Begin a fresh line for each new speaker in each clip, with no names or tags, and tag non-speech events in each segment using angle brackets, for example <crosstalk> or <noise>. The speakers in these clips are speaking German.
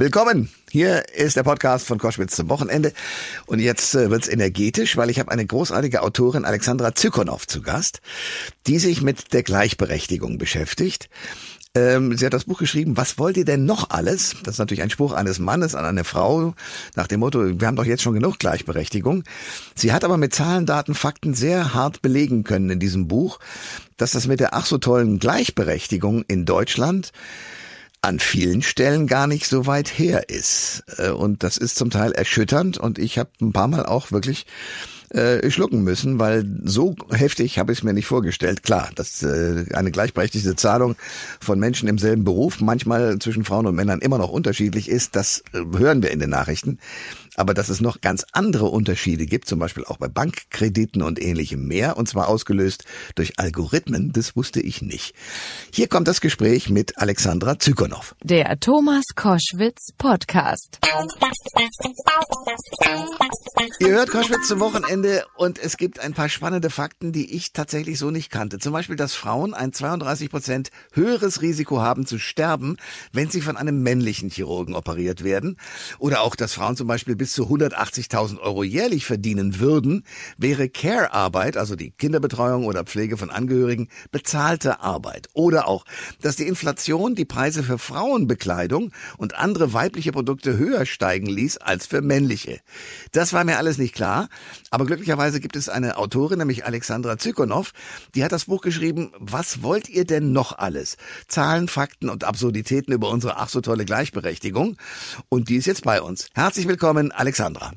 Willkommen. Hier ist der Podcast von Koschwitz zum Wochenende. Und jetzt äh, wird's energetisch, weil ich habe eine großartige Autorin Alexandra Zykonow zu Gast, die sich mit der Gleichberechtigung beschäftigt. Ähm, sie hat das Buch geschrieben, was wollt ihr denn noch alles? Das ist natürlich ein Spruch eines Mannes an eine Frau nach dem Motto, wir haben doch jetzt schon genug Gleichberechtigung. Sie hat aber mit Zahlen, Daten, Fakten sehr hart belegen können in diesem Buch, dass das mit der ach so tollen Gleichberechtigung in Deutschland an vielen Stellen gar nicht so weit her ist. Äh, und das ist zum Teil erschütternd und ich habe ein paar Mal auch wirklich äh, schlucken müssen, weil so heftig habe ich es mir nicht vorgestellt. Klar, dass äh, eine gleichberechtigte Zahlung von Menschen im selben Beruf manchmal zwischen Frauen und Männern immer noch unterschiedlich ist, das äh, hören wir in den Nachrichten aber dass es noch ganz andere Unterschiede gibt, zum Beispiel auch bei Bankkrediten und ähnlichem mehr, und zwar ausgelöst durch Algorithmen, das wusste ich nicht. Hier kommt das Gespräch mit Alexandra Zykonow.
Der Thomas Koschwitz Podcast.
Ihr hört Koschwitz zum Wochenende und es gibt ein paar spannende Fakten, die ich tatsächlich so nicht kannte. Zum Beispiel, dass Frauen ein 32 Prozent höheres Risiko haben zu sterben, wenn sie von einem männlichen Chirurgen operiert werden. Oder auch, dass Frauen zum Beispiel bis bis zu 180.000 Euro jährlich verdienen würden, wäre Care-Arbeit, also die Kinderbetreuung oder Pflege von Angehörigen, bezahlte Arbeit. Oder auch, dass die Inflation die Preise für Frauenbekleidung und andere weibliche Produkte höher steigen ließ als für männliche. Das war mir alles nicht klar, aber glücklicherweise gibt es eine Autorin, nämlich Alexandra Zykonow, die hat das Buch geschrieben, Was wollt ihr denn noch alles? Zahlen, Fakten und Absurditäten über unsere ach so tolle Gleichberechtigung. Und die ist jetzt bei uns. Herzlich willkommen, Alexandra.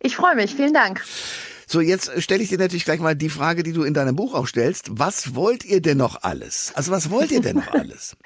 Ich freue mich, vielen Dank.
So, jetzt stelle ich dir natürlich gleich mal die Frage, die du in deinem Buch auch stellst. Was wollt ihr denn noch alles? Also was wollt ihr denn noch <laughs> alles?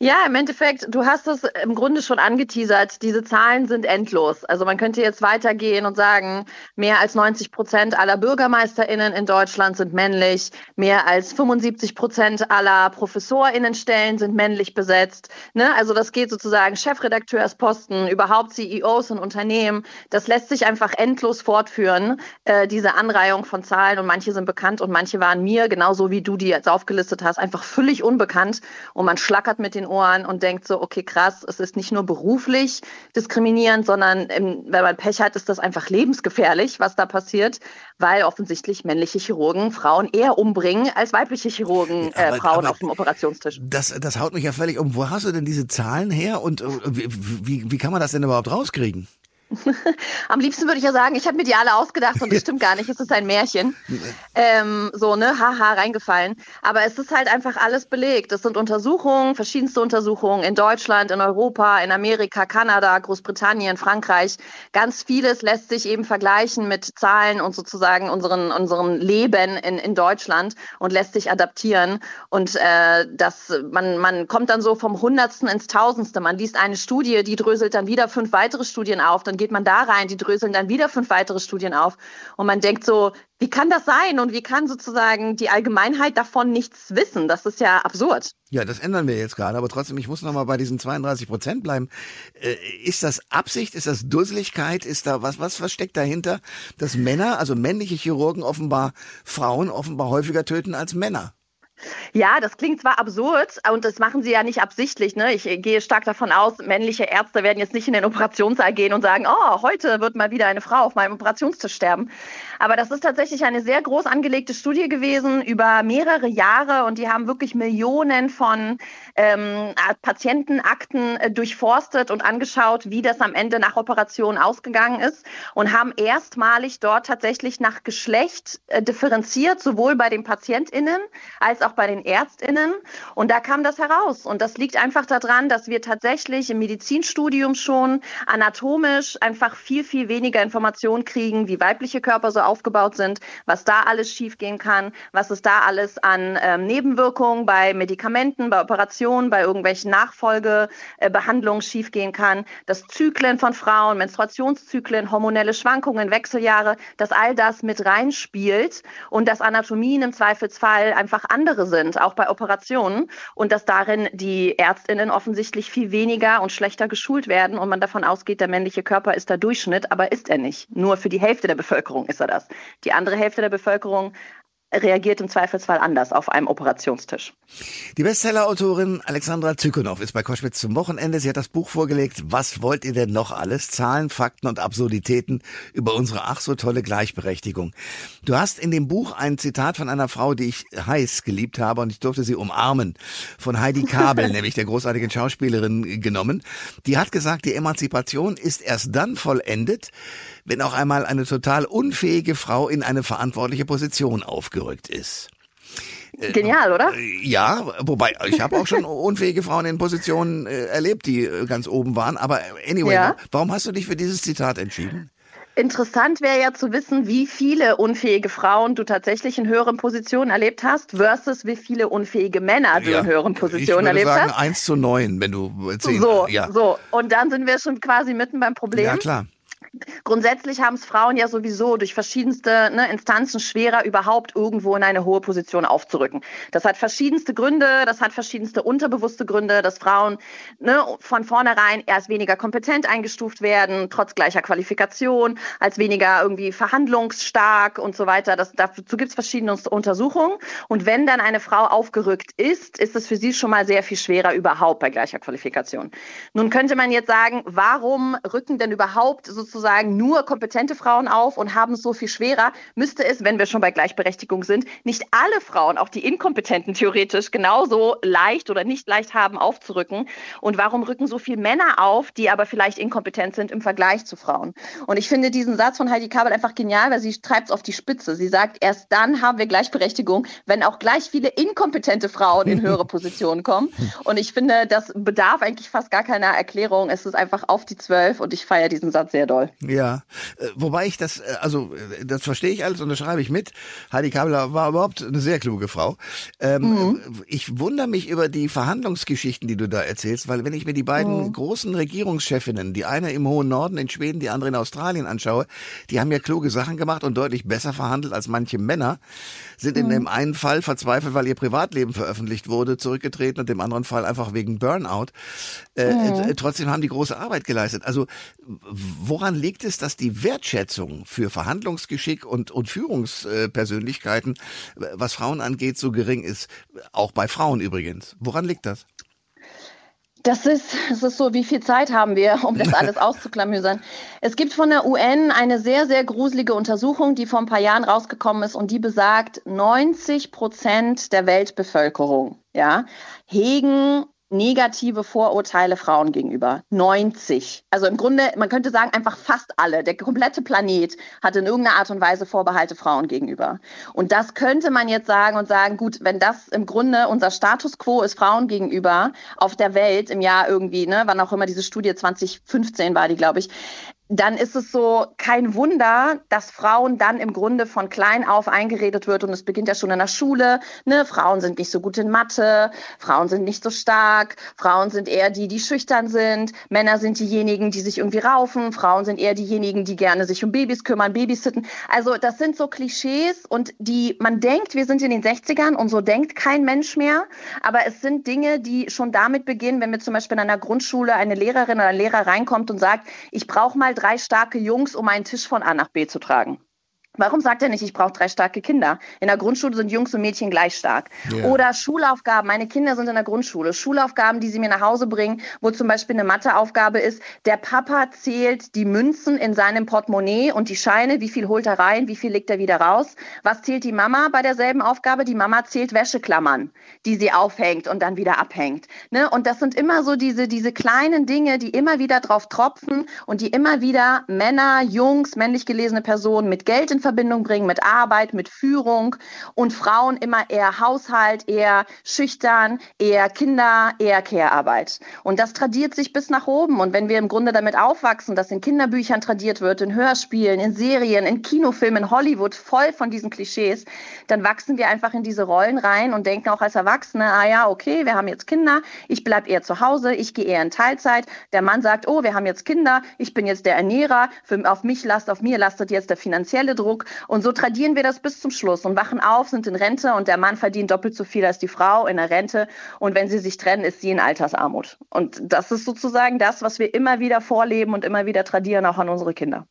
Ja, im Endeffekt, du hast es im Grunde schon angeteasert. Diese Zahlen sind endlos. Also man könnte jetzt weitergehen und sagen, mehr als 90 Prozent aller BürgermeisterInnen in Deutschland sind männlich. Mehr als 75 Prozent aller ProfessorInnenstellen sind männlich besetzt. Ne? Also das geht sozusagen Chefredakteursposten, überhaupt CEOs in Unternehmen. Das lässt sich einfach endlos fortführen, äh, diese Anreihung von Zahlen. Und manche sind bekannt und manche waren mir, genauso wie du die jetzt aufgelistet hast, einfach völlig unbekannt. Und man schlackert mit den Ohren und denkt so, okay, krass, es ist nicht nur beruflich diskriminierend, sondern ähm, wenn man Pech hat, ist das einfach lebensgefährlich, was da passiert, weil offensichtlich männliche Chirurgen Frauen eher umbringen als weibliche Chirurgen äh, aber, Frauen aber auf dem Operationstisch.
Das, das haut mich ja völlig um. Wo hast du denn diese Zahlen her und äh, wie, wie, wie kann man das denn überhaupt rauskriegen? <laughs>
Am liebsten würde ich ja sagen, ich habe mir die alle ausgedacht und das stimmt gar nicht, es ist ein Märchen. Ähm, so, ne, haha, reingefallen. Aber es ist halt einfach alles belegt. Es sind Untersuchungen, verschiedenste Untersuchungen in Deutschland, in Europa, in Amerika, Kanada, Großbritannien, Frankreich. Ganz vieles lässt sich eben vergleichen mit Zahlen und sozusagen unseren, unseren Leben in, in Deutschland und lässt sich adaptieren. Und äh, das, man, man kommt dann so vom Hundertsten ins Tausendste. Man liest eine Studie, die dröselt dann wieder fünf weitere Studien auf. Dann geht man da rein, die dröseln dann wieder fünf weitere Studien auf und man denkt so, wie kann das sein und wie kann sozusagen die Allgemeinheit davon nichts wissen? Das ist ja absurd.
Ja, das ändern wir jetzt gerade, aber trotzdem, ich muss noch mal bei diesen 32 Prozent bleiben. Äh, ist das Absicht? Ist das Dusseligkeit? Ist da was, was, was steckt dahinter, dass Männer, also männliche Chirurgen offenbar Frauen offenbar häufiger töten als Männer?
Ja, das klingt zwar absurd und das machen sie ja nicht absichtlich. Ne? Ich gehe stark davon aus, männliche Ärzte werden jetzt nicht in den Operationssaal gehen und sagen, oh, heute wird mal wieder eine Frau auf meinem Operationstisch sterben. Aber das ist tatsächlich eine sehr groß angelegte Studie gewesen über mehrere Jahre und die haben wirklich Millionen von ähm, Patientenakten äh, durchforstet und angeschaut, wie das am Ende nach Operation ausgegangen ist und haben erstmalig dort tatsächlich nach Geschlecht äh, differenziert, sowohl bei den PatientInnen als auch bei den ÄrztInnen. Und da kam das heraus. Und das liegt einfach daran, dass wir tatsächlich im Medizinstudium schon anatomisch einfach viel, viel weniger Informationen kriegen, wie weibliche Körper so aufgebaut sind, was da alles schiefgehen kann, was es da alles an ähm, Nebenwirkungen bei Medikamenten, bei Operationen, bei irgendwelchen Nachfolgebehandlungen schiefgehen kann, dass Zyklen von Frauen, Menstruationszyklen, hormonelle Schwankungen, Wechseljahre, dass all das mit reinspielt und dass Anatomien im Zweifelsfall einfach andere sind, auch bei Operationen und dass darin die Ärztinnen offensichtlich viel weniger und schlechter geschult werden und man davon ausgeht, der männliche Körper ist der Durchschnitt, aber ist er nicht. Nur für die Hälfte der Bevölkerung ist er das. Die andere Hälfte der Bevölkerung reagiert im Zweifelsfall anders auf einem Operationstisch.
Die Bestseller-Autorin Alexandra Zykonow ist bei Koschwitz zum Wochenende. Sie hat das Buch vorgelegt. Was wollt ihr denn noch alles? Zahlen, Fakten und Absurditäten über unsere ach so tolle Gleichberechtigung. Du hast in dem Buch ein Zitat von einer Frau, die ich heiß geliebt habe und ich durfte sie umarmen, von Heidi Kabel, <laughs> nämlich der großartigen Schauspielerin, genommen. Die hat gesagt, die Emanzipation ist erst dann vollendet, wenn auch einmal eine total unfähige Frau in eine verantwortliche Position aufgerückt ist.
Äh, Genial, oder?
Äh, ja, wobei ich habe auch schon <laughs> unfähige Frauen in Positionen äh, erlebt, die äh, ganz oben waren. Aber anyway, ja. warum hast du dich für dieses Zitat entschieden?
Interessant wäre ja zu wissen, wie viele unfähige Frauen du tatsächlich in höheren Positionen erlebt hast, versus wie viele unfähige Männer du ja, in höheren Positionen erlebt sagen,
hast. Eins zu neun, wenn du zehn.
So, ja. so. Und dann sind wir schon quasi mitten beim Problem.
Ja, klar.
Grundsätzlich haben es Frauen ja sowieso durch verschiedenste ne, Instanzen schwerer, überhaupt irgendwo in eine hohe Position aufzurücken. Das hat verschiedenste Gründe, das hat verschiedenste unterbewusste Gründe, dass Frauen ne, von vornherein erst weniger kompetent eingestuft werden, trotz gleicher Qualifikation, als weniger irgendwie verhandlungsstark und so weiter. Das, dazu gibt es verschiedene Untersuchungen. Und wenn dann eine Frau aufgerückt ist, ist es für sie schon mal sehr viel schwerer überhaupt bei gleicher Qualifikation. Nun könnte man jetzt sagen, warum rücken denn überhaupt sozusagen sozusagen nur kompetente Frauen auf und haben es so viel schwerer, müsste es, wenn wir schon bei Gleichberechtigung sind, nicht alle Frauen, auch die Inkompetenten theoretisch, genauso leicht oder nicht leicht haben, aufzurücken. Und warum rücken so viele Männer auf, die aber vielleicht inkompetent sind im Vergleich zu Frauen? Und ich finde diesen Satz von Heidi Kabel einfach genial, weil sie treibt es auf die Spitze. Sie sagt, erst dann haben wir Gleichberechtigung, wenn auch gleich viele inkompetente Frauen in höhere <laughs> Positionen kommen. Und ich finde, das bedarf eigentlich fast gar keiner Erklärung. Es ist einfach auf die Zwölf und ich feiere diesen Satz sehr doll.
Ja, äh, wobei ich das, äh, also äh, das verstehe ich alles und das schreibe ich mit. Heidi Kabler war überhaupt eine sehr kluge Frau. Ähm, mhm. Ich wundere mich über die Verhandlungsgeschichten, die du da erzählst, weil wenn ich mir die beiden mhm. großen Regierungschefinnen, die eine im hohen Norden in Schweden, die andere in Australien anschaue, die haben ja kluge Sachen gemacht und deutlich besser verhandelt als manche Männer, sind mhm. in dem einen Fall verzweifelt, weil ihr Privatleben veröffentlicht wurde, zurückgetreten und im anderen Fall einfach wegen Burnout. Äh, mhm. Trotzdem haben die große Arbeit geleistet. Also woran liegt es, dass die Wertschätzung für Verhandlungsgeschick und, und Führungspersönlichkeiten, was Frauen angeht, so gering ist? Auch bei Frauen übrigens. Woran liegt das?
Das ist, es ist so, wie viel Zeit haben wir, um das <laughs> alles auszuklamüsern? Es gibt von der UN eine sehr, sehr gruselige Untersuchung, die vor ein paar Jahren rausgekommen ist und die besagt, 90 Prozent der Weltbevölkerung, ja, hegen negative Vorurteile Frauen gegenüber. 90. Also im Grunde, man könnte sagen, einfach fast alle. Der komplette Planet hat in irgendeiner Art und Weise Vorbehalte Frauen gegenüber. Und das könnte man jetzt sagen und sagen, gut, wenn das im Grunde unser Status quo ist Frauen gegenüber auf der Welt im Jahr irgendwie, ne, wann auch immer diese Studie 2015 war die, glaube ich, dann ist es so kein Wunder, dass Frauen dann im Grunde von klein auf eingeredet wird und es beginnt ja schon in der Schule. Ne? Frauen sind nicht so gut in Mathe, Frauen sind nicht so stark, Frauen sind eher die, die schüchtern sind, Männer sind diejenigen, die sich irgendwie raufen, Frauen sind eher diejenigen, die gerne sich um Babys kümmern, Babysitten. Also das sind so Klischees und die man denkt, wir sind in den 60ern und so denkt kein Mensch mehr. Aber es sind Dinge, die schon damit beginnen, wenn wir zum Beispiel in einer Grundschule eine Lehrerin oder ein Lehrer reinkommt und sagt, ich brauche mal drei starke Jungs, um einen Tisch von A nach B zu tragen. Warum sagt er nicht, ich brauche drei starke Kinder? In der Grundschule sind Jungs und Mädchen gleich stark. Yeah. Oder Schulaufgaben. Meine Kinder sind in der Grundschule. Schulaufgaben, die sie mir nach Hause bringen, wo zum Beispiel eine Matheaufgabe ist, der Papa zählt die Münzen in seinem Portemonnaie und die Scheine, wie viel holt er rein, wie viel legt er wieder raus. Was zählt die Mama bei derselben Aufgabe? Die Mama zählt Wäscheklammern, die sie aufhängt und dann wieder abhängt. Ne? Und das sind immer so diese, diese kleinen Dinge, die immer wieder drauf tropfen und die immer wieder Männer, Jungs, männlich gelesene Personen mit Geld in Verbindung bringen mit Arbeit, mit Führung und Frauen immer eher Haushalt, eher schüchtern, eher Kinder, eher Care-Arbeit. Und das tradiert sich bis nach oben. Und wenn wir im Grunde damit aufwachsen, dass in Kinderbüchern tradiert wird, in Hörspielen, in Serien, in Kinofilmen, in Hollywood, voll von diesen Klischees, dann wachsen wir einfach in diese Rollen rein und denken auch als Erwachsene, ah ja, okay, wir haben jetzt Kinder, ich bleibe eher zu Hause, ich gehe eher in Teilzeit. Der Mann sagt, oh, wir haben jetzt Kinder, ich bin jetzt der Ernährer, für, auf mich last, auf mir lastet jetzt der finanzielle Druck. Druck. Und so tradieren wir das bis zum Schluss und wachen auf, sind in Rente und der Mann verdient doppelt so viel als die Frau in der Rente. Und wenn sie sich trennen, ist sie in Altersarmut. Und das ist sozusagen das, was wir immer wieder vorleben und immer wieder tradieren, auch an unsere Kinder.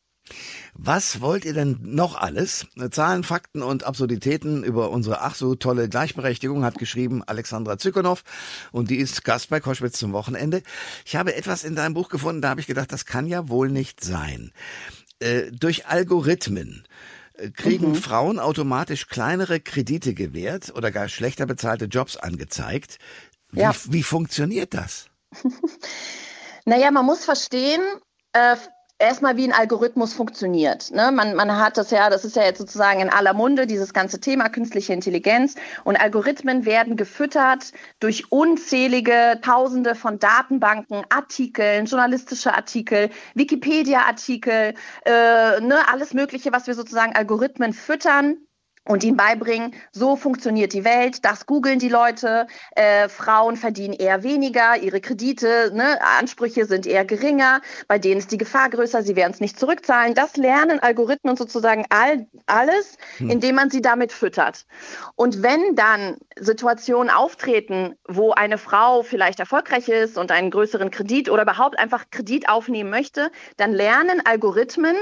Was wollt ihr denn noch alles? Zahlen, Fakten und Absurditäten über unsere ach so tolle Gleichberechtigung hat geschrieben Alexandra Zykonow und die ist Gast bei Koschwitz zum Wochenende. Ich habe etwas in deinem Buch gefunden, da habe ich gedacht, das kann ja wohl nicht sein. Äh, durch Algorithmen kriegen mhm. Frauen automatisch kleinere Kredite gewährt oder gar schlechter bezahlte Jobs angezeigt. Wie, ja. wie funktioniert das? <laughs>
naja, man muss verstehen, äh, erstmal, wie ein Algorithmus funktioniert. Ne? Man, man hat das ja, das ist ja jetzt sozusagen in aller Munde, dieses ganze Thema künstliche Intelligenz. Und Algorithmen werden gefüttert durch unzählige Tausende von Datenbanken, Artikeln, journalistische Artikel, Wikipedia-Artikel, äh, ne? alles Mögliche, was wir sozusagen Algorithmen füttern und ihnen beibringen, so funktioniert die Welt, das googeln die Leute, äh, Frauen verdienen eher weniger, ihre Kredite, ne, Ansprüche sind eher geringer, bei denen ist die Gefahr größer, sie werden es nicht zurückzahlen. Das lernen Algorithmen sozusagen all, alles, hm. indem man sie damit füttert. Und wenn dann Situationen auftreten, wo eine Frau vielleicht erfolgreich ist und einen größeren Kredit oder überhaupt einfach Kredit aufnehmen möchte, dann lernen Algorithmen,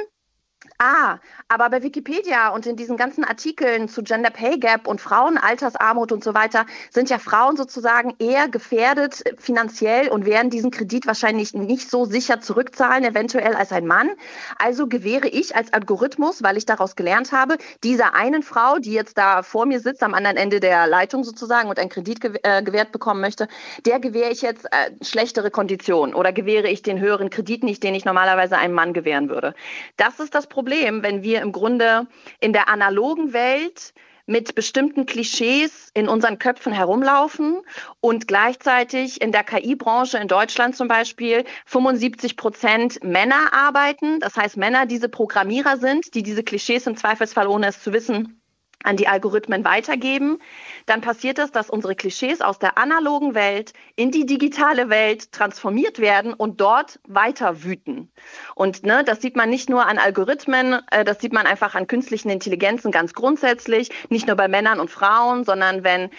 Ah, aber bei Wikipedia und in diesen ganzen Artikeln zu Gender Pay Gap und Frauenaltersarmut und so weiter sind ja Frauen sozusagen eher gefährdet finanziell und werden diesen Kredit wahrscheinlich nicht so sicher zurückzahlen, eventuell als ein Mann. Also gewähre ich als Algorithmus, weil ich daraus gelernt habe, dieser einen Frau, die jetzt da vor mir sitzt, am anderen Ende der Leitung sozusagen und einen Kredit äh, gewährt bekommen möchte, der gewähre ich jetzt äh, schlechtere Konditionen oder gewähre ich den höheren Kredit nicht, den ich normalerweise einem Mann gewähren würde. Das ist das Problem, wenn wir im Grunde in der analogen Welt mit bestimmten Klischees in unseren Köpfen herumlaufen und gleichzeitig in der KI-Branche in Deutschland zum Beispiel 75 Prozent Männer arbeiten. Das heißt, Männer diese Programmierer sind, die diese Klischees im Zweifelsfall, ohne es zu wissen, an die Algorithmen weitergeben, dann passiert es, dass unsere Klischees aus der analogen Welt in die digitale Welt transformiert werden und dort weiter wüten. Und ne, das sieht man nicht nur an Algorithmen, äh, das sieht man einfach an künstlichen Intelligenzen ganz grundsätzlich, nicht nur bei Männern und Frauen, sondern wenn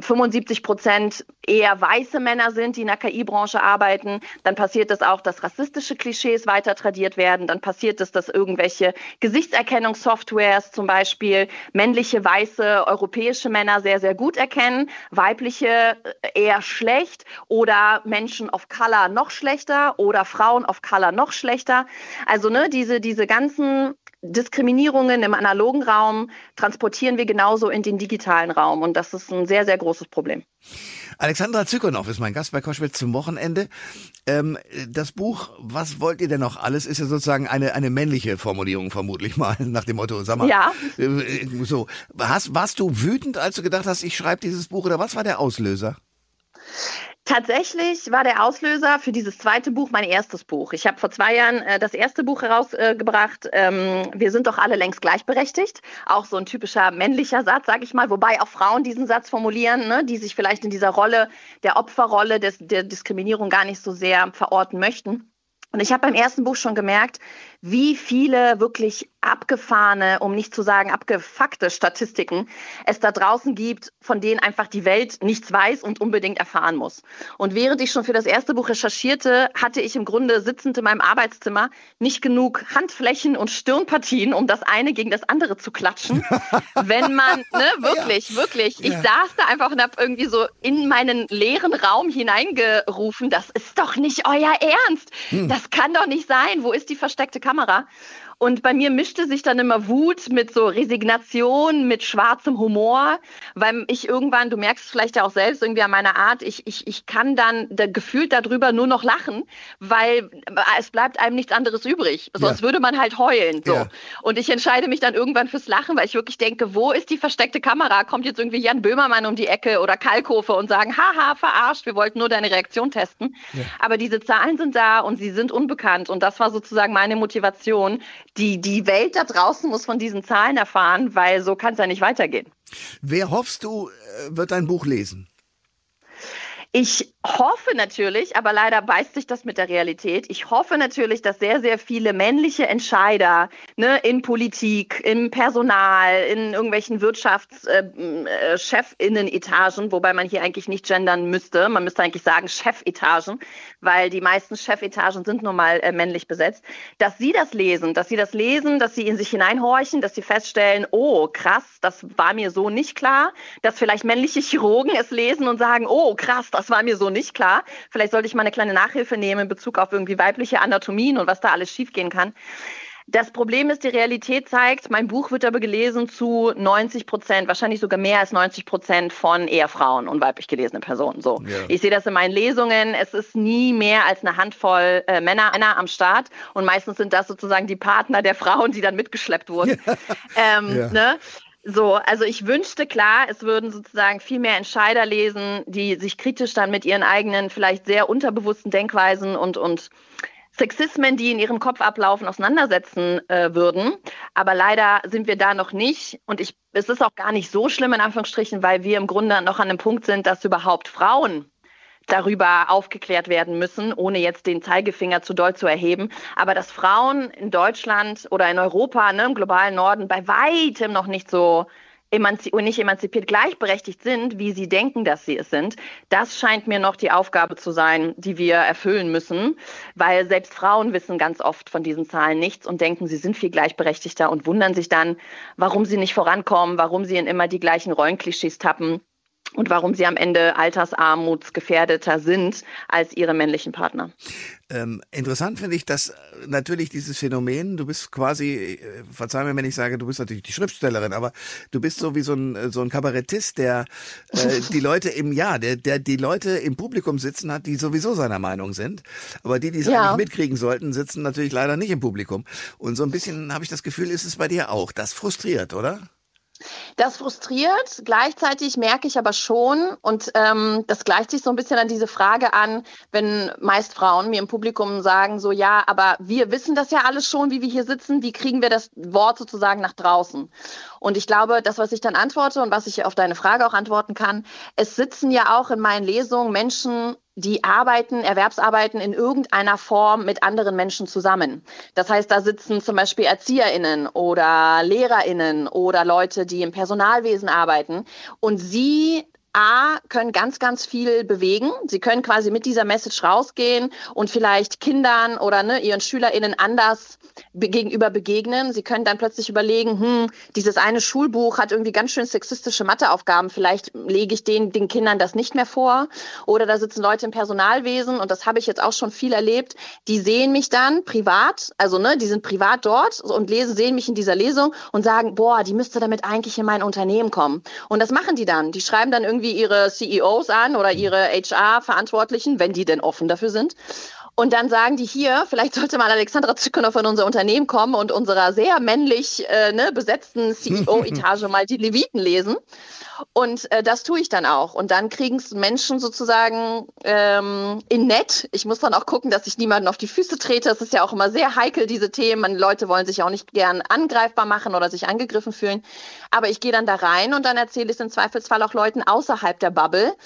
75 Prozent eher weiße Männer sind, die in der KI-Branche arbeiten, dann passiert es auch, dass rassistische Klischees weiter tradiert werden. Dann passiert es, dass irgendwelche Gesichtserkennungssoftwares zum Beispiel männliche, weiße, europäische Männer sehr, sehr gut erkennen, weibliche äh, eher schlecht oder Menschen of Color noch schlechter oder Frauen of Color noch schlechter. Also ne, diese, diese ganzen Diskriminierungen im analogen Raum transportieren wir genauso in den digitalen Raum. Und das ist ein sehr, sehr großes Problem.
Alexandra Zykonow ist mein Gast bei Koschwitz zum Wochenende. Ähm, das Buch, was wollt ihr denn noch alles, ist ja sozusagen eine, eine männliche Formulierung vermutlich mal, <laughs> nach dem Motto, sag mal, ja. Äh, so, hast, warst du wütend, als du gedacht hast, ich schreibe dieses Buch oder was war der Auslöser?
Tatsächlich war der Auslöser für dieses zweite Buch mein erstes Buch. Ich habe vor zwei Jahren äh, das erste Buch herausgebracht. Äh, ähm, wir sind doch alle längst gleichberechtigt. Auch so ein typischer männlicher Satz, sage ich mal, wobei auch Frauen diesen Satz formulieren, ne, die sich vielleicht in dieser Rolle der Opferrolle des, der Diskriminierung gar nicht so sehr verorten möchten. Und ich habe beim ersten Buch schon gemerkt, wie viele wirklich abgefahrene, um nicht zu sagen abgefuckte Statistiken es da draußen gibt, von denen einfach die Welt nichts weiß und unbedingt erfahren muss. Und während ich schon für das erste Buch recherchierte, hatte ich im Grunde sitzend in meinem Arbeitszimmer nicht genug Handflächen und Stirnpartien, um das eine gegen das andere zu klatschen. <laughs> Wenn man, ne, wirklich, ja. wirklich, ich ja. saß da einfach und habe irgendwie so in meinen leeren Raum hineingerufen, das ist doch nicht euer Ernst. Hm. Das kann doch nicht sein. Wo ist die versteckte Kamera? Kamera. Und bei mir mischte sich dann immer Wut mit so Resignation, mit schwarzem Humor, weil ich irgendwann, du merkst es vielleicht ja auch selbst irgendwie an meiner Art, ich, ich, ich kann dann da, gefühlt darüber nur noch lachen, weil es bleibt einem nichts anderes übrig. Sonst ja. würde man halt heulen. So. Ja. Und ich entscheide mich dann irgendwann fürs Lachen, weil ich wirklich denke, wo ist die versteckte Kamera? Kommt jetzt irgendwie Jan Böhmermann um die Ecke oder Kalkofe und sagen, haha, verarscht, wir wollten nur deine Reaktion testen. Ja. Aber diese Zahlen sind da und sie sind unbekannt. Und das war sozusagen meine Motivation, die, die Welt da draußen muss von diesen Zahlen erfahren, weil so kann es ja nicht weitergehen.
Wer hoffst du, äh, wird dein Buch lesen?
Ich hoffe natürlich, aber leider beißt sich das mit der Realität. Ich hoffe natürlich, dass sehr, sehr viele männliche Entscheider ne, in Politik, im Personal, in irgendwelchen Wirtschaftschefinnen-Etagen, äh, äh, wobei man hier eigentlich nicht gendern müsste. Man müsste eigentlich sagen Chefetagen, weil die meisten Chefetagen sind nun mal äh, männlich besetzt. Dass sie das lesen, dass sie das lesen, dass sie in sich hineinhorchen, dass sie feststellen, oh krass, das war mir so nicht klar. Dass vielleicht männliche Chirurgen es lesen und sagen, oh krass, das das war mir so nicht klar. Vielleicht sollte ich mal eine kleine Nachhilfe nehmen in Bezug auf irgendwie weibliche Anatomien und was da alles schiefgehen kann. Das Problem ist, die Realität zeigt, mein Buch wird aber gelesen zu 90 Prozent, wahrscheinlich sogar mehr als 90 Prozent von Ehefrauen und weiblich gelesenen Personen. So, ja. ich sehe das in meinen Lesungen. Es ist nie mehr als eine Handvoll äh, Männer, Männer am Start und meistens sind das sozusagen die Partner der Frauen, die dann mitgeschleppt wurden. <laughs> ähm, ja. ne? So, also ich wünschte klar, es würden sozusagen viel mehr Entscheider lesen, die sich kritisch dann mit ihren eigenen, vielleicht sehr unterbewussten Denkweisen und, und Sexismen, die in ihrem Kopf ablaufen, auseinandersetzen äh, würden. Aber leider sind wir da noch nicht. Und ich, es ist auch gar nicht so schlimm, in Anführungsstrichen, weil wir im Grunde noch an einem Punkt sind, dass überhaupt Frauen darüber aufgeklärt werden müssen, ohne jetzt den Zeigefinger zu doll zu erheben. Aber dass Frauen in Deutschland oder in Europa, ne, im globalen Norden, bei weitem noch nicht so emanzi nicht emanzipiert gleichberechtigt sind, wie sie denken, dass sie es sind, das scheint mir noch die Aufgabe zu sein, die wir erfüllen müssen, weil selbst Frauen wissen ganz oft von diesen Zahlen nichts und denken, sie sind viel gleichberechtigter und wundern sich dann, warum sie nicht vorankommen, warum sie in immer die gleichen Rollenklischees tappen und warum sie am Ende altersarmutsgefährdeter sind als ihre männlichen Partner.
Ähm, interessant finde ich, dass natürlich dieses Phänomen, du bist quasi, äh, verzeih mir, wenn ich sage, du bist natürlich die Schriftstellerin, aber du bist so wie so ein, so ein Kabarettist, der äh, <laughs> die Leute im, ja, der, der die Leute im Publikum sitzen hat, die sowieso seiner Meinung sind. Aber die, die es ja. eigentlich mitkriegen sollten, sitzen natürlich leider nicht im Publikum. Und so ein bisschen habe ich das Gefühl, ist es bei dir auch. Das frustriert, oder?
Das frustriert. Gleichzeitig merke ich aber schon, und ähm, das gleicht sich so ein bisschen an diese Frage an, wenn meist Frauen mir im Publikum sagen, so ja, aber wir wissen das ja alles schon, wie wir hier sitzen, wie kriegen wir das Wort sozusagen nach draußen? Und ich glaube, das, was ich dann antworte und was ich auf deine Frage auch antworten kann, es sitzen ja auch in meinen Lesungen Menschen die arbeiten, Erwerbsarbeiten in irgendeiner Form mit anderen Menschen zusammen. Das heißt, da sitzen zum Beispiel ErzieherInnen oder LehrerInnen oder Leute, die im Personalwesen arbeiten und sie A, können ganz, ganz viel bewegen. Sie können quasi mit dieser Message rausgehen und vielleicht Kindern oder ne, ihren SchülerInnen anders be gegenüber begegnen. Sie können dann plötzlich überlegen, hm, dieses eine Schulbuch hat irgendwie ganz schön sexistische Matheaufgaben. Vielleicht lege ich den, den Kindern das nicht mehr vor. Oder da sitzen Leute im Personalwesen und das habe ich jetzt auch schon viel erlebt. Die sehen mich dann privat, also ne, die sind privat dort und lesen, sehen mich in dieser Lesung und sagen, boah, die müsste damit eigentlich in mein Unternehmen kommen. Und das machen die dann. Die schreiben dann irgendwie irgendwie ihre CEOs an oder ihre HR-Verantwortlichen, wenn die denn offen dafür sind. Und dann sagen die hier, vielleicht sollte mal Alexandra Zykonow in unser Unternehmen kommen und unserer sehr männlich äh, ne, besetzten CEO-Etage <laughs> mal die Leviten lesen. Und äh, das tue ich dann auch. Und dann kriegen es Menschen sozusagen ähm, in nett. Ich muss dann auch gucken, dass ich niemanden auf die Füße trete. Es ist ja auch immer sehr heikel, diese Themen. Leute wollen sich auch nicht gern angreifbar machen oder sich angegriffen fühlen. Aber ich gehe dann da rein und dann erzähle ich es im Zweifelsfall auch Leuten außerhalb der Bubble.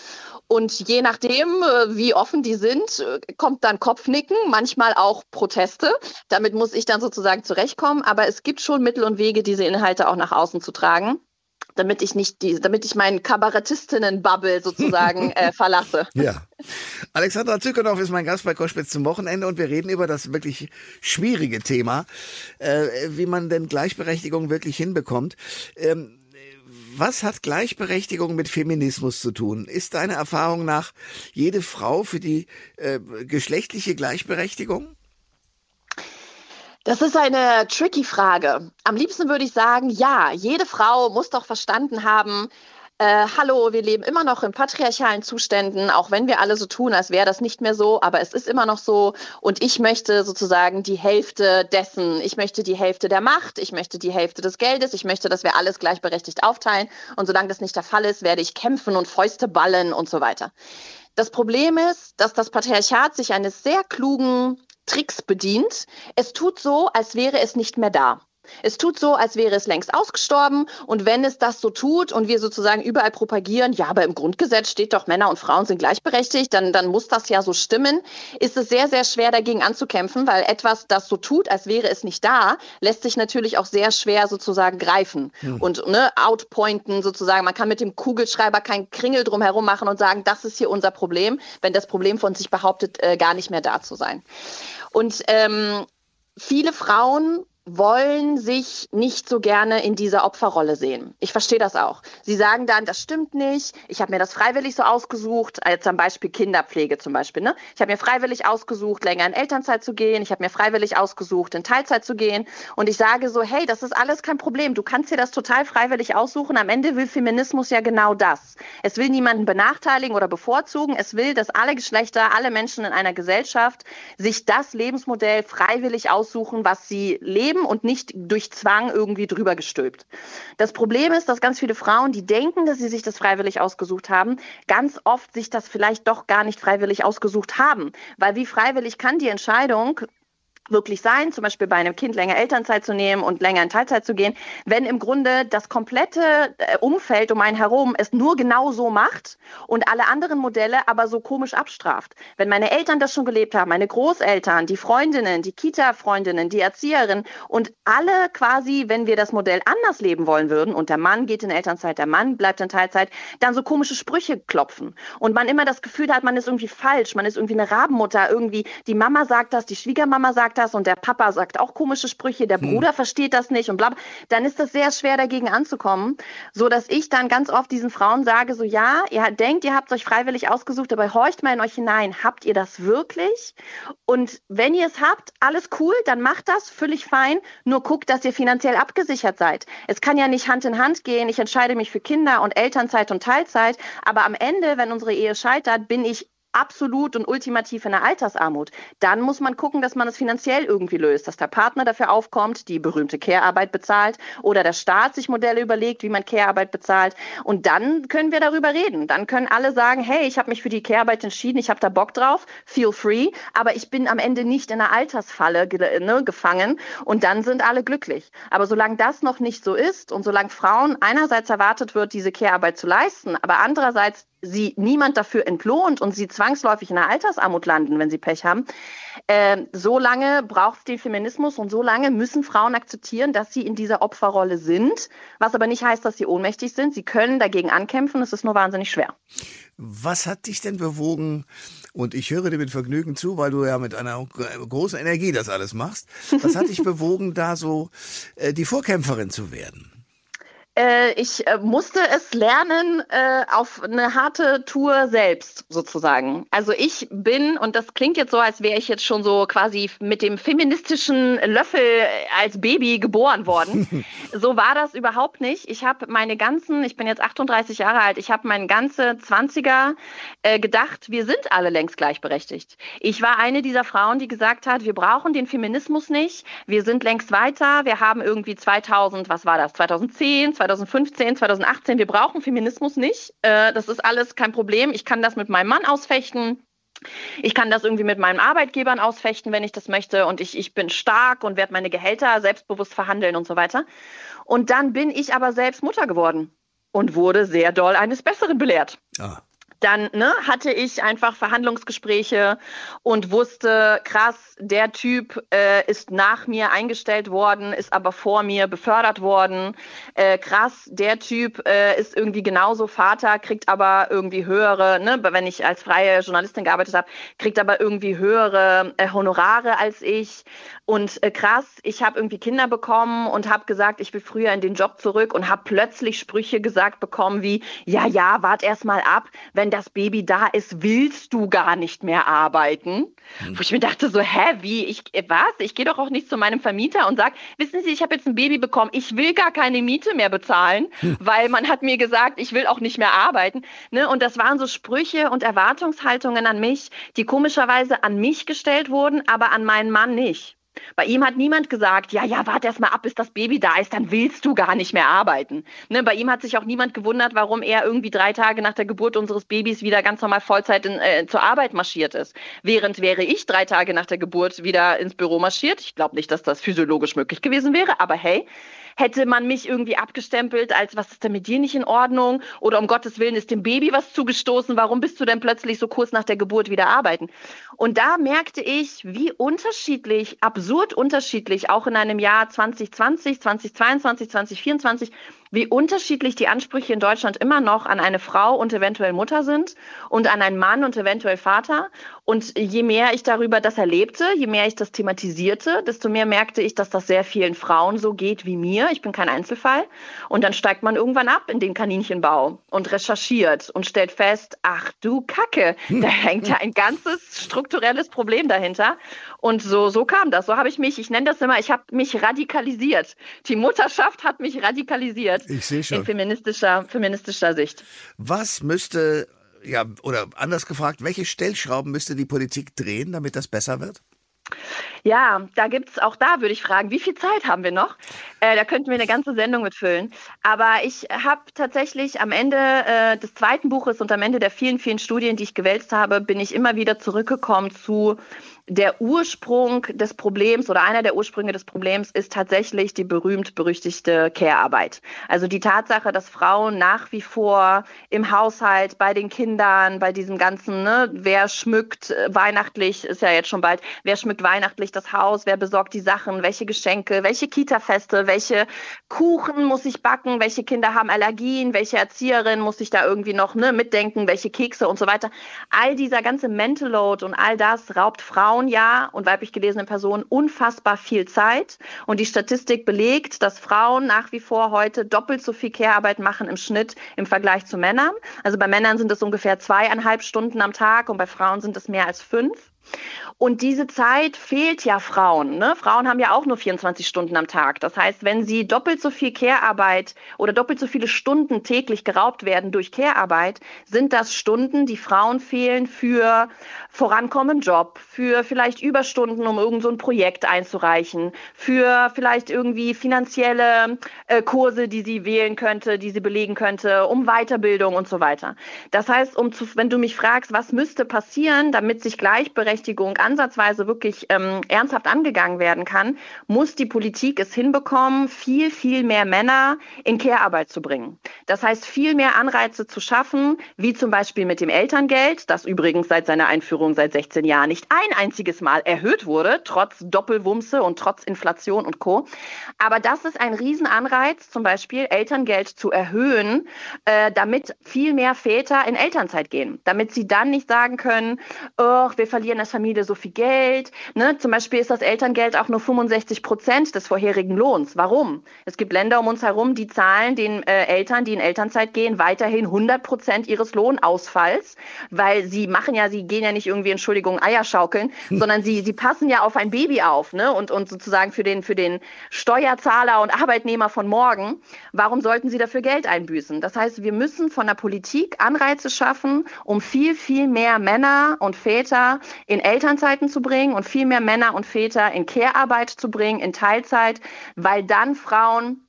Und je nachdem, äh, wie offen die sind, äh, kommt dann Kopfnicken, manchmal auch Proteste. Damit muss ich dann sozusagen zurechtkommen. Aber es gibt schon Mittel und Wege, diese Inhalte auch nach außen zu tragen damit ich nicht die, damit ich meinen Kabarettistinnen-Bubble <laughs> sozusagen äh, verlasse.
Ja. Alexandra Zykonow ist mein Gast bei Koschwitz zum Wochenende und wir reden über das wirklich schwierige Thema, äh, wie man denn Gleichberechtigung wirklich hinbekommt. Ähm, was hat Gleichberechtigung mit Feminismus zu tun? Ist deiner Erfahrung nach jede Frau für die äh, geschlechtliche Gleichberechtigung?
Das ist eine tricky Frage. Am liebsten würde ich sagen, ja, jede Frau muss doch verstanden haben, äh, hallo, wir leben immer noch in patriarchalen Zuständen, auch wenn wir alle so tun, als wäre das nicht mehr so, aber es ist immer noch so. Und ich möchte sozusagen die Hälfte dessen, ich möchte die Hälfte der Macht, ich möchte die Hälfte des Geldes, ich möchte, dass wir alles gleichberechtigt aufteilen. Und solange das nicht der Fall ist, werde ich kämpfen und Fäuste ballen und so weiter. Das Problem ist, dass das Patriarchat sich eines sehr klugen Tricks bedient. Es tut so, als wäre es nicht mehr da. Es tut so, als wäre es längst ausgestorben. Und wenn es das so tut und wir sozusagen überall propagieren, ja, aber im Grundgesetz steht doch, Männer und Frauen sind gleichberechtigt, dann, dann muss das ja so stimmen, ist es sehr, sehr schwer dagegen anzukämpfen, weil etwas, das so tut, als wäre es nicht da, lässt sich natürlich auch sehr schwer sozusagen greifen hm. und ne, outpointen sozusagen. Man kann mit dem Kugelschreiber keinen Kringel drumherum machen und sagen, das ist hier unser Problem, wenn das Problem von sich behauptet, äh, gar nicht mehr da zu sein. Und ähm, viele Frauen wollen sich nicht so gerne in dieser Opferrolle sehen. Ich verstehe das auch. Sie sagen dann, das stimmt nicht, ich habe mir das freiwillig so ausgesucht, als zum Beispiel Kinderpflege zum Beispiel. Ne? Ich habe mir freiwillig ausgesucht, länger in Elternzeit zu gehen, ich habe mir freiwillig ausgesucht, in Teilzeit zu gehen und ich sage so, hey, das ist alles kein Problem, du kannst dir das total freiwillig aussuchen. Am Ende will Feminismus ja genau das. Es will niemanden benachteiligen oder bevorzugen, es will, dass alle Geschlechter, alle Menschen in einer Gesellschaft sich das Lebensmodell freiwillig aussuchen, was sie leben leben und nicht durch Zwang irgendwie drüber gestülpt. Das Problem ist, dass ganz viele Frauen, die denken, dass sie sich das freiwillig ausgesucht haben, ganz oft sich das vielleicht doch gar nicht freiwillig ausgesucht haben. Weil wie freiwillig kann die Entscheidung, wirklich sein, zum Beispiel bei einem Kind länger Elternzeit zu nehmen und länger in Teilzeit zu gehen, wenn im Grunde das komplette äh, Umfeld um einen herum es nur genau so macht und alle anderen Modelle aber so komisch abstraft. Wenn meine Eltern das schon gelebt haben, meine Großeltern, die Freundinnen, die Kita-Freundinnen, die Erzieherinnen und alle quasi, wenn wir das Modell anders leben wollen würden und der Mann geht in Elternzeit, der Mann bleibt in Teilzeit, dann so komische Sprüche klopfen und man immer das Gefühl hat, man ist irgendwie falsch, man ist irgendwie eine Rabenmutter, irgendwie die Mama sagt das, die Schwiegermama sagt das und der Papa sagt auch komische Sprüche, der hm. Bruder hm. versteht das nicht und bla, dann ist das sehr schwer dagegen anzukommen, so dass ich dann ganz oft diesen Frauen sage, so ja, ihr denkt, ihr habt euch freiwillig ausgesucht, aber horcht mal in euch hinein, habt ihr das wirklich? Und wenn ihr es habt, alles cool, dann macht das, völlig fein, nur guckt, dass ihr finanziell abgesichert seid. Es kann ja nicht Hand in Hand gehen, ich entscheide mich für Kinder und Elternzeit und Teilzeit, aber am Ende, wenn unsere Ehe scheitert, bin ich absolut und ultimativ in der Altersarmut, dann muss man gucken, dass man es finanziell irgendwie löst, dass der Partner dafür aufkommt, die berühmte Care-Arbeit bezahlt oder der Staat sich Modelle überlegt, wie man Care-Arbeit bezahlt. Und dann können wir darüber reden. Dann können alle sagen, hey, ich habe mich für die Care-Arbeit entschieden, ich habe da Bock drauf, feel free, aber ich bin am Ende nicht in einer Altersfalle ne, gefangen und dann sind alle glücklich. Aber solange das noch nicht so ist und solange Frauen einerseits erwartet wird, diese Care-Arbeit zu leisten, aber andererseits sie niemand dafür entlohnt und sie zwangsläufig in der Altersarmut landen, wenn sie Pech haben. Äh, so lange braucht es den Feminismus und so lange müssen Frauen akzeptieren, dass sie in dieser Opferrolle sind, was aber nicht heißt, dass sie ohnmächtig sind. Sie können dagegen ankämpfen, es ist nur wahnsinnig schwer.
Was hat dich denn bewogen, und ich höre dir mit Vergnügen zu, weil du ja mit einer großen Energie das alles machst, was hat dich <laughs> bewogen, da so äh, die Vorkämpferin zu werden?
Äh, ich äh, musste es lernen äh, auf eine harte Tour selbst sozusagen. Also ich bin, und das klingt jetzt so, als wäre ich jetzt schon so quasi mit dem feministischen Löffel als Baby geboren worden. <laughs> so war das überhaupt nicht. Ich habe meine ganzen, ich bin jetzt 38 Jahre alt, ich habe meine ganze 20er äh, gedacht, wir sind alle längst gleichberechtigt. Ich war eine dieser Frauen, die gesagt hat, wir brauchen den Feminismus nicht, wir sind längst weiter, wir haben irgendwie 2000, was war das, 2010, 2010 2015, 2018, wir brauchen Feminismus nicht. Äh, das ist alles kein Problem. Ich kann das mit meinem Mann ausfechten. Ich kann das irgendwie mit meinen Arbeitgebern ausfechten, wenn ich das möchte. Und ich, ich bin stark und werde meine Gehälter selbstbewusst verhandeln und so weiter. Und dann bin ich aber selbst Mutter geworden und wurde sehr doll eines Besseren belehrt. Ah dann ne, hatte ich einfach Verhandlungsgespräche und wusste, krass, der Typ äh, ist nach mir eingestellt worden, ist aber vor mir befördert worden. Äh, krass, der Typ äh, ist irgendwie genauso Vater, kriegt aber irgendwie höhere, ne, wenn ich als freie Journalistin gearbeitet habe, kriegt aber irgendwie höhere äh, Honorare als ich. Und äh, krass, ich habe irgendwie Kinder bekommen und habe gesagt, ich will früher in den Job zurück und habe plötzlich Sprüche gesagt bekommen wie, ja, ja, wart erst mal ab, wenn wenn das Baby da ist, willst du gar nicht mehr arbeiten. Mhm. Wo ich mir dachte so, hä, wie, ich, was? Ich gehe doch auch nicht zu meinem Vermieter und sage, wissen Sie, ich habe jetzt ein Baby bekommen, ich will gar keine Miete mehr bezahlen, mhm. weil man hat mir gesagt, ich will auch nicht mehr arbeiten. Ne? Und das waren so Sprüche und Erwartungshaltungen an mich, die komischerweise an mich gestellt wurden, aber an meinen Mann nicht. Bei ihm hat niemand gesagt, ja, ja, warte erst mal ab, bis das Baby da ist, dann willst du gar nicht mehr arbeiten. Ne, bei ihm hat sich auch niemand gewundert, warum er irgendwie drei Tage nach der Geburt unseres Babys wieder ganz normal Vollzeit in, äh, zur Arbeit marschiert ist. Während wäre ich drei Tage nach der Geburt wieder ins Büro marschiert. Ich glaube nicht, dass das physiologisch möglich gewesen wäre, aber hey, hätte man mich irgendwie abgestempelt als, was ist denn mit dir nicht in Ordnung? Oder um Gottes Willen ist dem Baby was zugestoßen? Warum bist du denn plötzlich so kurz nach der Geburt wieder arbeiten? Und da merkte ich, wie unterschiedlich, absurd unterschiedlich, auch in einem Jahr 2020, 2022, 2024, wie unterschiedlich die Ansprüche in Deutschland immer noch an eine Frau und eventuell Mutter sind und an einen Mann und eventuell Vater. Und je mehr ich darüber das erlebte, je mehr ich das thematisierte, desto mehr merkte ich, dass das sehr vielen Frauen so geht wie mir. Ich bin kein Einzelfall. Und dann steigt man irgendwann ab in den Kaninchenbau und recherchiert und stellt fest, ach du Kacke, da hängt ja ein ganzes strukturelles Problem dahinter. Und so, so kam das. So habe ich mich, ich nenne das immer, ich habe mich radikalisiert. Die Mutterschaft hat mich radikalisiert.
Ich sehe schon.
In feministischer, feministischer Sicht.
Was müsste, ja, oder anders gefragt, welche Stellschrauben müsste die Politik drehen, damit das besser wird?
Ja, da gibt es auch da würde ich fragen, wie viel Zeit haben wir noch? Äh, da könnten wir eine ganze Sendung mitfüllen. Aber ich habe tatsächlich am Ende äh, des zweiten Buches und am Ende der vielen, vielen Studien, die ich gewälzt habe, bin ich immer wieder zurückgekommen zu der Ursprung des Problems oder einer der Ursprünge des Problems ist tatsächlich die berühmt-berüchtigte Care-Arbeit. Also die Tatsache, dass Frauen nach wie vor im Haushalt, bei den Kindern, bei diesem ganzen, ne, wer schmückt äh, weihnachtlich, ist ja jetzt schon bald, wer schmückt weihnachtlich das Haus, wer besorgt die Sachen, welche Geschenke, welche Kita-Feste, welche Kuchen muss ich backen, welche Kinder haben Allergien, welche Erzieherin muss ich da irgendwie noch ne, mitdenken, welche Kekse und so weiter. All dieser ganze Mental Load und all das raubt Frauen Ja und weiblich gelesene Personen unfassbar viel Zeit. Und die Statistik belegt, dass Frauen nach wie vor heute doppelt so viel Care-Arbeit machen im Schnitt im Vergleich zu Männern. Also bei Männern sind es ungefähr zweieinhalb Stunden am Tag und bei Frauen sind es mehr als fünf. Und diese Zeit fehlt ja Frauen. Ne? Frauen haben ja auch nur 24 Stunden am Tag. Das heißt, wenn sie doppelt so viel Care-Arbeit oder doppelt so viele Stunden täglich geraubt werden durch Care-Arbeit, sind das Stunden, die Frauen fehlen für Vorankommen Job, für vielleicht Überstunden, um irgend so ein Projekt einzureichen, für vielleicht irgendwie finanzielle äh, Kurse, die sie wählen könnte, die sie belegen könnte, um Weiterbildung und so weiter. Das heißt, um zu, wenn du mich fragst, was müsste passieren, damit sich Gleichberechtigung ansatzweise wirklich ähm, ernsthaft angegangen werden kann, muss die Politik es hinbekommen, viel, viel mehr Männer in Care-Arbeit zu bringen. Das heißt, viel mehr Anreize zu schaffen, wie zum Beispiel mit dem Elterngeld, das übrigens seit seiner Einführung seit 16 Jahren nicht ein einziges Mal erhöht wurde, trotz Doppelwumse und trotz Inflation und Co. Aber das ist ein Riesenanreiz, zum Beispiel Elterngeld zu erhöhen, äh, damit viel mehr Väter in Elternzeit gehen, damit sie dann nicht sagen können, wir verlieren als Familie so viel Geld. Ne? Zum Beispiel ist das Elterngeld auch nur 65 Prozent des vorherigen Lohns. Warum? Es gibt Länder um uns herum, die zahlen den äh, Eltern, die in Elternzeit gehen, weiterhin 100 Prozent ihres Lohnausfalls, weil sie machen ja, sie gehen ja nicht irgendwie, Entschuldigung, Eier schaukeln, hm. sondern sie, sie passen ja auf ein Baby auf ne? und, und sozusagen für den, für den Steuerzahler und Arbeitnehmer von morgen. Warum sollten sie dafür Geld einbüßen? Das heißt, wir müssen von der Politik Anreize schaffen, um viel, viel mehr Männer und Väter in Elternzeit Elternzeiten zu bringen und viel mehr Männer und Väter in Care-Arbeit zu bringen, in Teilzeit, weil dann Frauen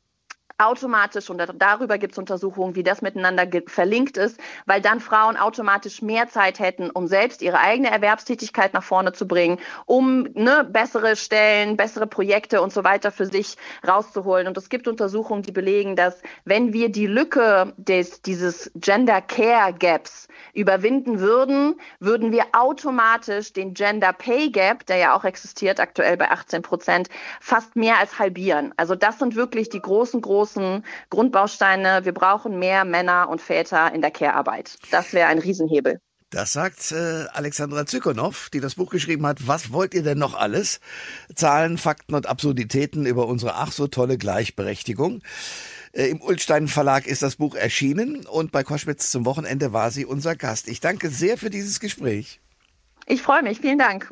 automatisch, und darüber gibt es Untersuchungen, wie das miteinander verlinkt ist, weil dann Frauen automatisch mehr Zeit hätten, um selbst ihre eigene Erwerbstätigkeit nach vorne zu bringen, um ne, bessere Stellen, bessere Projekte und so weiter für sich rauszuholen. Und es gibt Untersuchungen, die belegen, dass wenn wir die Lücke des, dieses Gender Care Gaps überwinden würden, würden wir automatisch den Gender Pay Gap, der ja auch existiert, aktuell bei 18 Prozent, fast mehr als halbieren. Also das sind wirklich die großen, großen großen Grundbausteine. Wir brauchen mehr Männer und Väter in der Care-Arbeit. Das wäre ein Riesenhebel.
Das sagt äh, Alexandra Zykonow, die das Buch geschrieben hat. Was wollt ihr denn noch alles? Zahlen, Fakten und Absurditäten über unsere ach so tolle Gleichberechtigung. Äh, Im Ulstein Verlag ist das Buch erschienen und bei Koschwitz zum Wochenende war sie unser Gast. Ich danke sehr für dieses Gespräch.
Ich freue mich. Vielen Dank.